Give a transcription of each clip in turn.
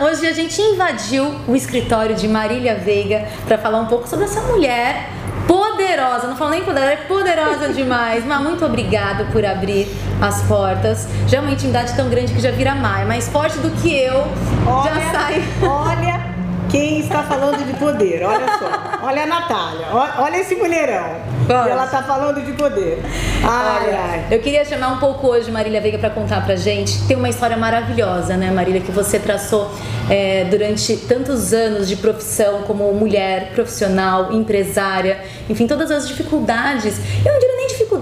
hoje a gente invadiu o escritório de Marília Veiga para falar um pouco sobre essa mulher poderosa, não falo nem poderosa, é poderosa demais. Mas muito obrigada por abrir as portas. Já é uma intimidade tão grande que já vira mais, mais forte do que eu. Olha, já sai. Olha quem está falando de poder, olha só. Olha a Natália, olha esse mulherão. Pode. Ela está falando de poder. Ai, olha, ai. Eu queria chamar um pouco hoje Marília Veiga para contar pra gente. Tem uma história maravilhosa, né, Marília, que você traçou é, durante tantos anos de profissão como mulher, profissional, empresária, enfim, todas as dificuldades. Diria nem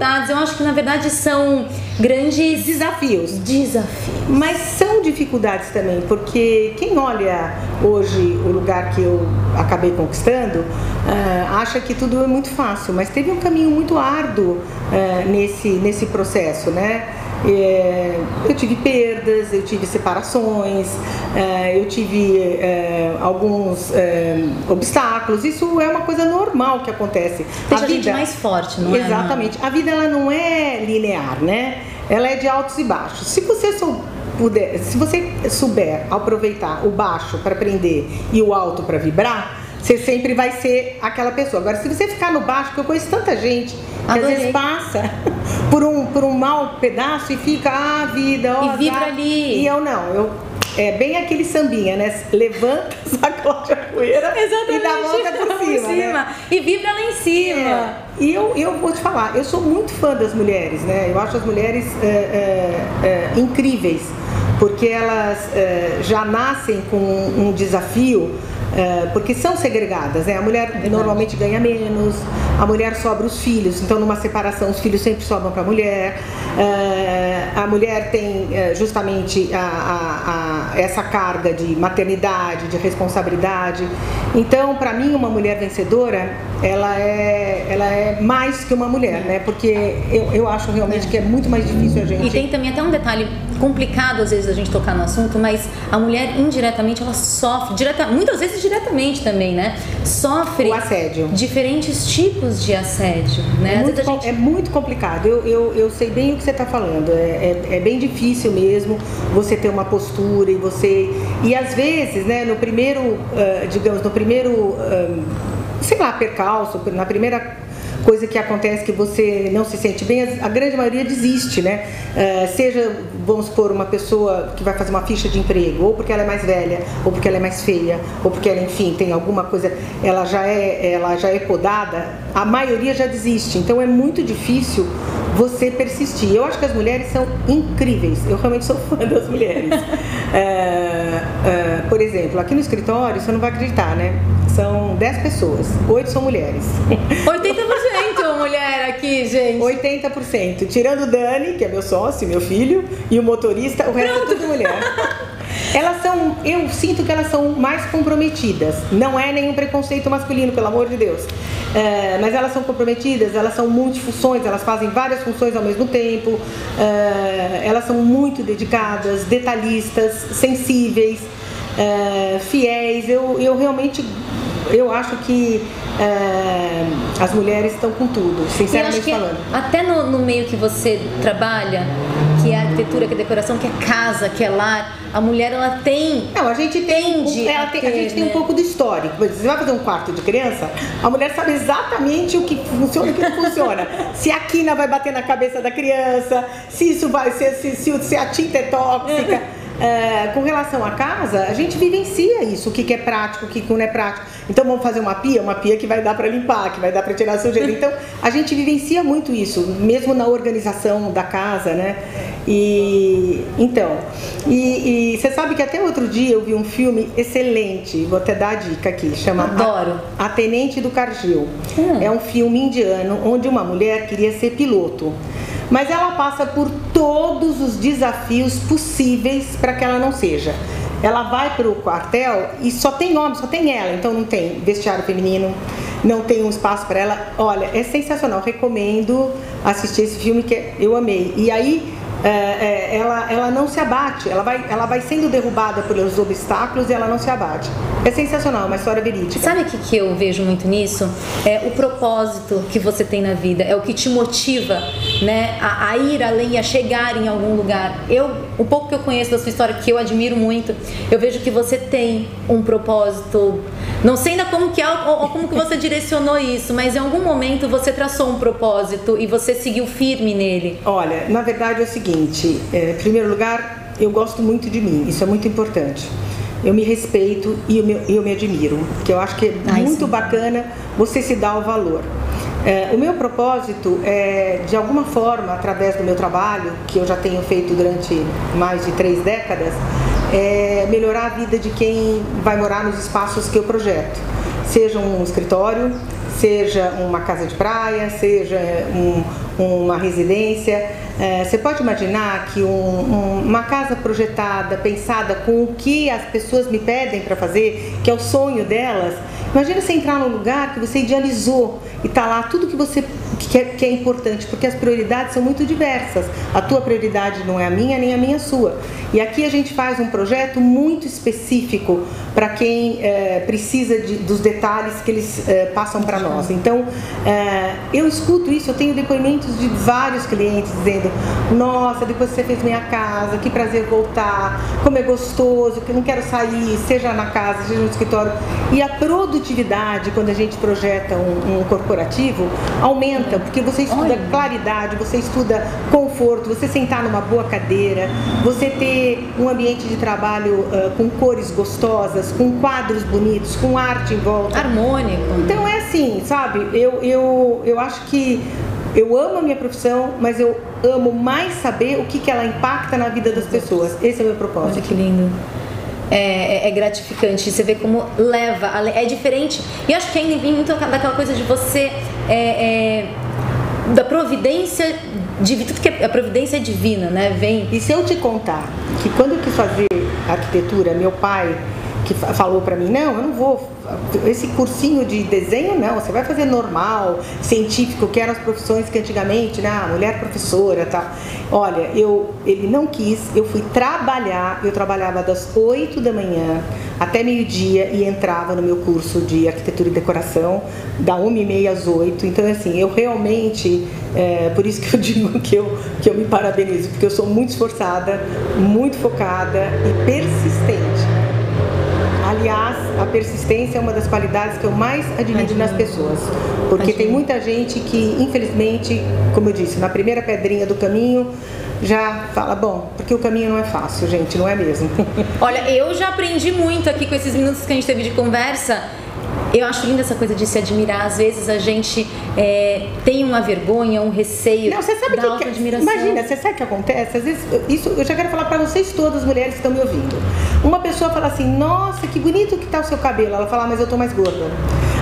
dificuldades, eu acho que na verdade são grandes desafios. Desafios. Mas são dificuldades também, porque quem olha hoje o lugar que eu acabei conquistando, uh, acha que tudo é muito fácil, mas teve um caminho muito árduo uh, nesse, nesse processo, né? É, eu tive perdas, eu tive separações, é, eu tive é, alguns obstáculos. Isso é uma coisa normal que acontece. Deixa a, vida, a gente mais forte, não é? Exatamente. A vida ela não é linear, né? Ela é de altos e baixos. Se você sou, puder, se você souber aproveitar o baixo para aprender e o alto para vibrar, você sempre vai ser aquela pessoa. Agora, se você ficar no baixo, porque eu conheço tanta gente que às vezes passa por um, por um mau pedaço e fica, ah, vida, ó. E vibra ali. E eu não, eu é bem aquele sambinha, né? Levanta, sacode a poeira Exatamente. e dá a volta por cima. cima. Né? E vibra lá em cima. É. E eu, eu vou te falar, eu sou muito fã das mulheres, né? Eu acho as mulheres é, é, é incríveis, porque elas é, já nascem com um desafio porque são segregadas, né? A mulher Verdade. normalmente ganha menos, a mulher sobra os filhos, então numa separação os filhos sempre sobram para a mulher. É, a mulher tem é, justamente a, a, a, essa carga de maternidade, de responsabilidade. Então, para mim, uma mulher vencedora, ela é, ela é mais que uma mulher, né? Porque eu, eu acho realmente que é muito mais difícil a gente. E tem também até um detalhe complicado às vezes a gente tocar no assunto, mas a mulher indiretamente ela sofre, direta, muitas vezes diretamente também, né? Sofre o assédio. diferentes tipos de assédio, né? É muito, gente... é muito complicado. Eu, eu, eu sei bem o que você está falando. É, é, é, bem difícil mesmo você ter uma postura e você e às vezes, né? No primeiro, uh, digamos, no primeiro, uh, sei lá, percalço, na primeira coisa que acontece que você não se sente bem, a grande maioria desiste, né? Uh, seja, vamos supor, uma pessoa que vai fazer uma ficha de emprego, ou porque ela é mais velha, ou porque ela é mais feia, ou porque ela, enfim, tem alguma coisa, ela já é, ela já é podada, a maioria já desiste. Então é muito difícil você persistir. Eu acho que as mulheres são incríveis. Eu realmente sou fã das mulheres. é, é, por exemplo, aqui no escritório, você não vai acreditar, né? São 10 pessoas, 8 são mulheres. 80% mulher aqui, gente. 80%. Tirando o Dani, que é meu sócio, meu filho, e o motorista, o resto Pronto. é tudo mulher. Elas são, eu sinto que elas são mais comprometidas. Não é nenhum preconceito masculino, pelo amor de Deus. É, mas elas são comprometidas, elas são multifunções, elas fazem várias funções ao mesmo tempo. É, elas são muito dedicadas, detalhistas, sensíveis, é, fiéis. Eu, eu realmente eu acho que é, as mulheres estão com tudo, sinceramente falando. Até no, no, meio que você trabalha, que é arquitetura, que é decoração, que é casa, que é lar, a mulher ela tem. Não, a gente tem. Um, ela tem ter, a gente né? tem um pouco do histórico. Você vai fazer um quarto de criança, a mulher sabe exatamente o que funciona e o que não funciona. se a quina vai bater na cabeça da criança, se isso vai, se, se, se, se a tinta é tóxica. É, com relação à casa, a gente vivencia isso, o que, que é prático, o que, que não é prático. Então vamos fazer uma pia, uma pia que vai dar para limpar, que vai dar para tirar a sujeira. Então a gente vivencia muito isso, mesmo na organização da casa, né? E então, e, e você sabe que até outro dia eu vi um filme excelente, vou até dar a dica aqui, chama Adoro. A, a Tenente do Cargill. Hum. É um filme indiano onde uma mulher queria ser piloto mas ela passa por todos os desafios possíveis para que ela não seja. Ela vai para o quartel e só tem homem, só tem ela, então não tem vestiário feminino, não tem um espaço para ela. Olha, é sensacional, recomendo assistir esse filme que eu amei. E aí é, é, ela, ela não se abate, ela vai, ela vai sendo derrubada pelos obstáculos e ela não se abate. É sensacional, uma história verídica. Sabe o que, que eu vejo muito nisso? É o propósito que você tem na vida, é o que te motiva né, a, a, ir além, a chegar em algum lugar. Eu, o pouco que eu conheço da sua história, que eu admiro muito, eu vejo que você tem um propósito. Não sei ainda como que é ou, ou como que você direcionou isso, mas em algum momento você traçou um propósito e você seguiu firme nele. Olha, na verdade é o seguinte, é, em primeiro lugar, eu gosto muito de mim, isso é muito importante eu me respeito e eu me, eu me admiro, que eu acho que é Ai, muito sim. bacana você se dar o valor. É, o meu propósito é, de alguma forma, através do meu trabalho, que eu já tenho feito durante mais de três décadas, é melhorar a vida de quem vai morar nos espaços que eu projeto. Seja um escritório, seja uma casa de praia, seja um, uma residência. É, você pode imaginar que um, um, uma casa projetada, pensada com o que as pessoas me pedem para fazer, que é o sonho delas. Imagina você entrar num lugar que você idealizou e tá lá tudo que você que é, que é importante, porque as prioridades são muito diversas. A tua prioridade não é a minha nem a minha sua. E aqui a gente faz um projeto muito específico para quem é, precisa de, dos detalhes que eles é, passam para nós. Então, é, eu escuto isso, eu tenho depoimentos de vários clientes dizendo: Nossa, depois que você fez minha casa, que prazer voltar, como é gostoso, que eu não quero sair, seja na casa, seja no escritório. E a produtividade, quando a gente projeta um, um corporativo, aumenta, porque você estuda Olha. claridade, você estuda conforto, você sentar numa boa cadeira, você ter um ambiente de trabalho uh, com cores gostosas, com quadros bonitos, com arte em volta. Harmônico. Então é assim, sabe? Eu, eu, eu acho que eu amo a minha profissão, mas eu amo mais saber o que, que ela impacta na vida das pessoas. Esse é o meu propósito. Olha que lindo. É, é, é, gratificante. Você vê como leva, é diferente. E acho que ainda vem muito daquela coisa de você. É, é, da providência divina, tudo que a providência é divina, né? Vem. E se eu te contar que quando eu quis fazer arquitetura, meu pai que falou para mim, não, eu não vou esse cursinho de desenho não, você vai fazer normal, científico, que eram as profissões que antigamente, né, a mulher professora, tal. Olha, eu ele não quis, eu fui trabalhar, eu trabalhava das 8 da manhã até meio-dia e entrava no meu curso de arquitetura e decoração da 1h30 às 8. Então assim, eu realmente é, por isso que eu digo que eu, que eu me parabenizo, porque eu sou muito esforçada, muito focada e persistente. Aliás, a persistência é uma das qualidades que eu mais admiro nas pessoas, porque tem muita gente que, infelizmente, como eu disse, na primeira pedrinha do caminho já fala, bom, porque o caminho não é fácil, gente, não é mesmo. Olha, eu já aprendi muito aqui com esses minutos que a gente teve de conversa eu acho linda essa coisa de se admirar. Às vezes a gente é, tem uma vergonha, um receio Não, você sabe da que, admiração. Imagina, você sabe o que acontece? Às vezes, isso eu já quero falar para vocês todas, mulheres que estão me ouvindo. Uma pessoa fala assim, nossa, que bonito que tá o seu cabelo. Ela fala, ah, mas eu tô mais gorda.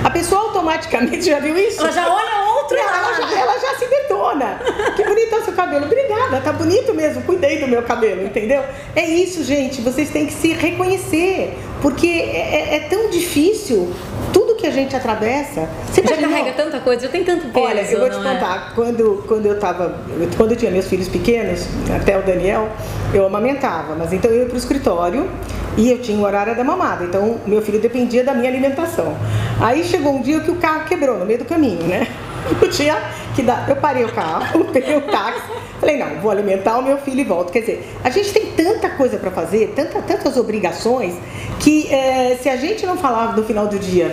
A pessoa automaticamente já viu isso? Ela já olha outro ela, ela, já, ela já se detona. Que bonito é o seu cabelo. Obrigada, tá bonito mesmo. Cuidei do meu cabelo, entendeu? É isso, gente. Vocês têm que se reconhecer. Porque é, é, é tão difícil tudo que a gente atravessa. Você já carrega tanta coisa, já tem tanto peso. Olha, eu vou te é? contar, é? quando, quando eu tava. Quando eu tinha meus filhos pequenos, até o Daniel, eu amamentava, mas então eu ia pro escritório e eu tinha o horário da mamada, então meu filho dependia da minha alimentação. Aí chegou um dia que o carro quebrou no meio do caminho, né? Eu tinha que dar. Eu parei o carro, peguei o táxi, falei, não, vou alimentar o meu filho e volto. Quer dizer, a gente tem tanta coisa para fazer, tanta, tantas obrigações, que é, se a gente não falar no final do dia,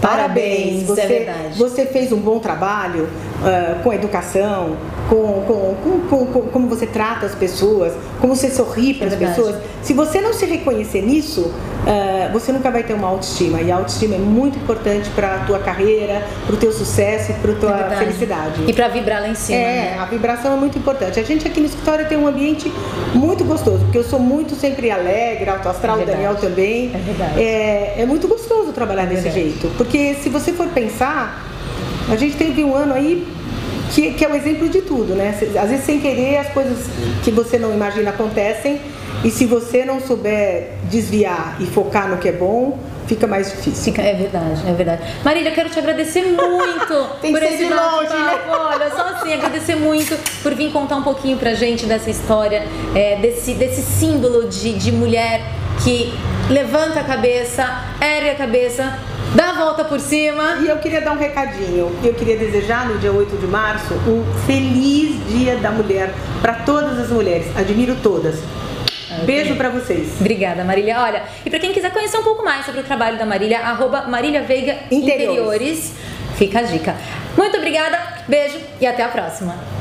Parabéns, é você, é verdade. você fez um bom trabalho uh, com educação, com, com, com, com, como você trata as pessoas, como você sorri para as é pessoas. Se você não se reconhecer nisso, uh, você nunca vai ter uma autoestima. E a autoestima é muito importante para a tua carreira, para o teu sucesso e para a tua é felicidade. E para vibrar lá em cima. É, né? a vibração é muito importante. A gente aqui no escritório tem um ambiente muito gostoso, porque eu sou muito sempre alegre, alto astral, é o Daniel também. É verdade. É, é muito gostoso trabalhar desse jeito, porque se você for pensar, a gente teve um ano aí que, que é o exemplo de tudo, né? Às vezes sem querer as coisas que você não imagina acontecem e se você não souber desviar e focar no que é bom, fica mais difícil. Fica, é verdade, é verdade. Marília, quero te agradecer muito Tem por esse longe, né? Olha, só assim, agradecer muito por vir contar um pouquinho pra gente dessa história, é, desse, desse símbolo de, de mulher que levanta a cabeça, ergue a cabeça Dá a volta por cima. E eu queria dar um recadinho. Eu queria desejar no dia 8 de março um feliz Dia da Mulher para todas as mulheres. Admiro todas. Beijo para vocês. Obrigada, Marília. Olha, e para quem quiser conhecer um pouco mais sobre o trabalho da Marília, arroba Marília Veiga Interiores. Interiores. Fica a dica. Muito obrigada, beijo e até a próxima.